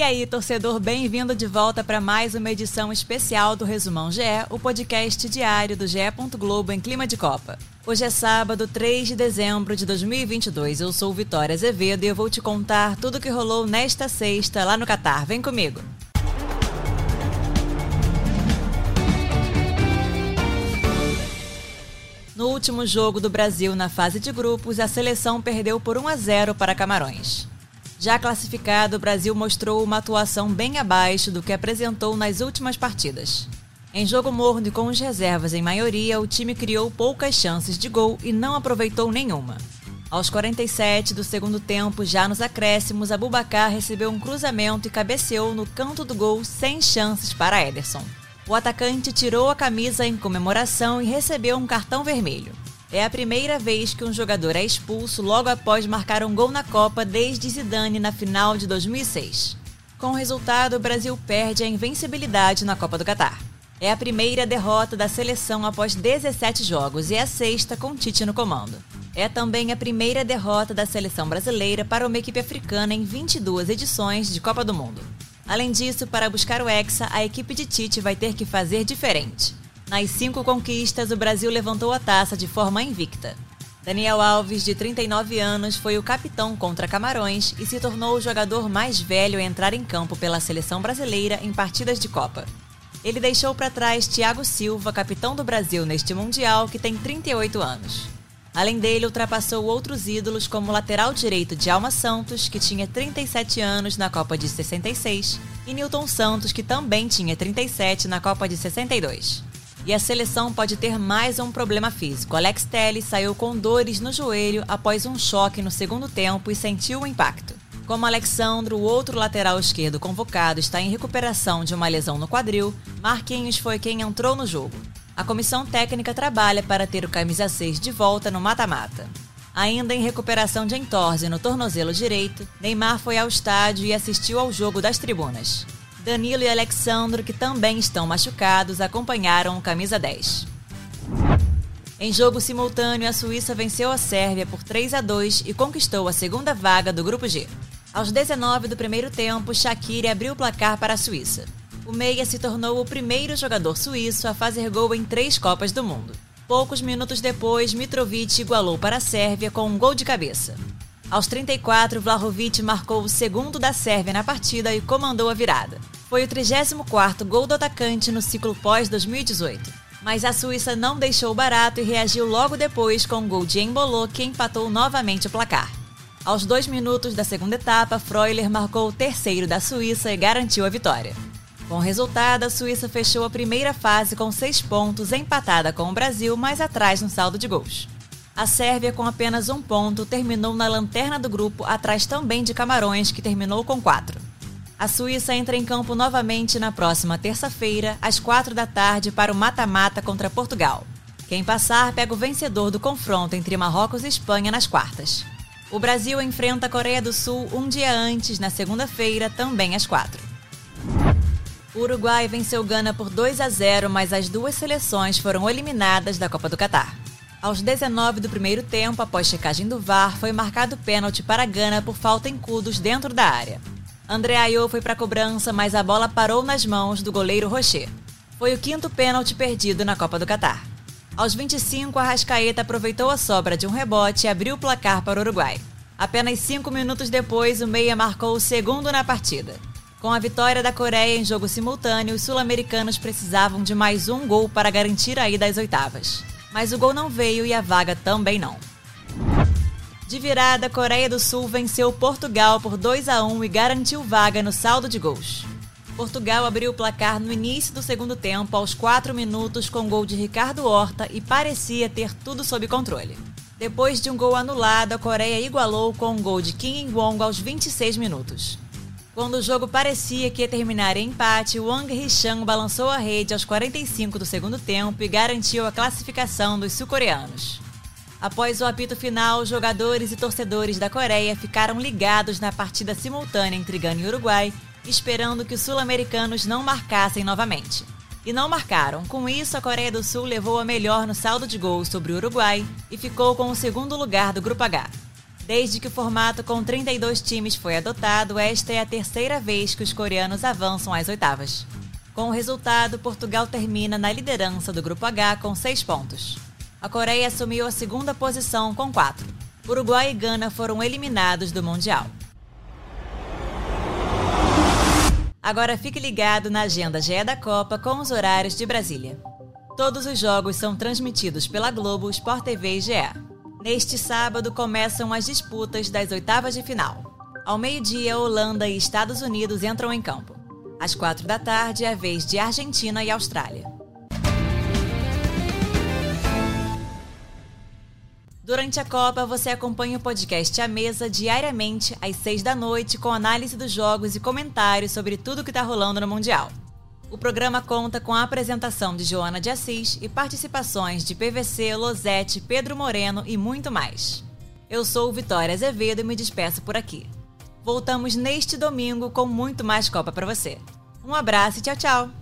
E aí, torcedor, bem-vindo de volta para mais uma edição especial do Resumão GE, o podcast diário do GE. Globo em clima de Copa. Hoje é sábado, 3 de dezembro de 2022. Eu sou Vitória Azevedo e eu vou te contar tudo o que rolou nesta sexta lá no Catar. Vem comigo! No último jogo do Brasil na fase de grupos, a seleção perdeu por 1 a 0 para Camarões. Já classificado, o Brasil mostrou uma atuação bem abaixo do que apresentou nas últimas partidas. Em jogo morno e com os reservas em maioria, o time criou poucas chances de gol e não aproveitou nenhuma. Aos 47 do segundo tempo, já nos acréscimos, Abubacar recebeu um cruzamento e cabeceou no canto do gol sem chances para Ederson. O atacante tirou a camisa em comemoração e recebeu um cartão vermelho. É a primeira vez que um jogador é expulso logo após marcar um gol na Copa desde Zidane na final de 2006. Com o resultado, o Brasil perde a invencibilidade na Copa do Catar. É a primeira derrota da seleção após 17 jogos e a sexta com Tite no comando. É também a primeira derrota da seleção brasileira para uma equipe africana em 22 edições de Copa do Mundo. Além disso, para buscar o Hexa, a equipe de Tite vai ter que fazer diferente. Nas cinco conquistas, o Brasil levantou a taça de forma invicta. Daniel Alves, de 39 anos, foi o capitão contra Camarões e se tornou o jogador mais velho a entrar em campo pela seleção brasileira em partidas de Copa. Ele deixou para trás Thiago Silva, capitão do Brasil neste Mundial, que tem 38 anos. Além dele, ultrapassou outros ídolos como o lateral direito de Alma Santos, que tinha 37 anos na Copa de 66, e Newton Santos, que também tinha 37 na Copa de 62. E a seleção pode ter mais um problema físico. Alex Telles saiu com dores no joelho após um choque no segundo tempo e sentiu o impacto. Como Alexandro, o outro lateral esquerdo convocado, está em recuperação de uma lesão no quadril, Marquinhos foi quem entrou no jogo. A comissão técnica trabalha para ter o camisa 6 de volta no mata-mata. Ainda em recuperação de entorse no tornozelo direito, Neymar foi ao estádio e assistiu ao jogo das tribunas. Danilo e Alexandro, que também estão machucados, acompanharam o camisa 10. Em jogo simultâneo, a Suíça venceu a Sérvia por 3 a 2 e conquistou a segunda vaga do grupo G. Aos 19 do primeiro tempo, Shaqiri abriu o placar para a Suíça. O meia se tornou o primeiro jogador suíço a fazer gol em três Copas do Mundo. Poucos minutos depois, Mitrovic igualou para a Sérvia com um gol de cabeça. Aos 34, Vlahovic marcou o segundo da Sérvia na partida e comandou a virada. Foi o 34º gol do atacante no ciclo pós-2018. Mas a Suíça não deixou barato e reagiu logo depois com um gol de Embolô que empatou novamente o placar. Aos dois minutos da segunda etapa, Freuler marcou o terceiro da Suíça e garantiu a vitória. Com o resultado, a Suíça fechou a primeira fase com seis pontos, empatada com o Brasil, mais atrás no saldo de gols. A Sérvia, com apenas um ponto, terminou na lanterna do grupo, atrás também de Camarões, que terminou com quatro. A Suíça entra em campo novamente na próxima terça-feira, às quatro da tarde, para o mata-mata contra Portugal. Quem passar pega o vencedor do confronto entre Marrocos e Espanha nas quartas. O Brasil enfrenta a Coreia do Sul um dia antes, na segunda-feira, também às quatro. O Uruguai venceu Gana por 2 a 0, mas as duas seleções foram eliminadas da Copa do Catar. Aos 19 do primeiro tempo, após checagem do VAR, foi marcado pênalti para Gana por falta em cudos dentro da área. André Ayew foi para a cobrança, mas a bola parou nas mãos do goleiro Rocher. Foi o quinto pênalti perdido na Copa do Catar. Aos 25, a Rascaeta aproveitou a sobra de um rebote e abriu o placar para o Uruguai. Apenas cinco minutos depois, o Meia marcou o segundo na partida. Com a vitória da Coreia em jogo simultâneo, os sul-americanos precisavam de mais um gol para garantir a ida às oitavas mas o gol não veio e a vaga também não. De virada, a Coreia do Sul venceu Portugal por 2 a 1 e garantiu vaga no saldo de gols. Portugal abriu o placar no início do segundo tempo, aos 4 minutos, com gol de Ricardo Horta e parecia ter tudo sob controle. Depois de um gol anulado, a Coreia igualou com um gol de Kim In-wong aos 26 minutos. Quando o jogo parecia que ia terminar em empate, Wang Hee-chan balançou a rede aos 45 do segundo tempo e garantiu a classificação dos sul-coreanos. Após o apito final, jogadores e torcedores da Coreia ficaram ligados na partida simultânea entre Gana e Uruguai, esperando que os sul-americanos não marcassem novamente. E não marcaram. Com isso, a Coreia do Sul levou a melhor no saldo de gols sobre o Uruguai e ficou com o segundo lugar do Grupo H. Desde que o formato com 32 times foi adotado, esta é a terceira vez que os coreanos avançam às oitavas. Com o resultado, Portugal termina na liderança do Grupo H com 6 pontos. A Coreia assumiu a segunda posição com 4. Uruguai e Gana foram eliminados do Mundial. Agora fique ligado na agenda GE da Copa com os horários de Brasília. Todos os jogos são transmitidos pela Globo, Sport TV e GE. Neste sábado começam as disputas das oitavas de final. Ao meio-dia, Holanda e Estados Unidos entram em campo. Às quatro da tarde, é a vez de Argentina e Austrália. Durante a Copa, você acompanha o podcast A Mesa diariamente às seis da noite com análise dos jogos e comentários sobre tudo que está rolando no Mundial. O programa conta com a apresentação de Joana de Assis e participações de PVC, Losete, Pedro Moreno e muito mais. Eu sou Vitória Azevedo e me despeço por aqui. Voltamos neste domingo com muito mais Copa para você. Um abraço e tchau, tchau!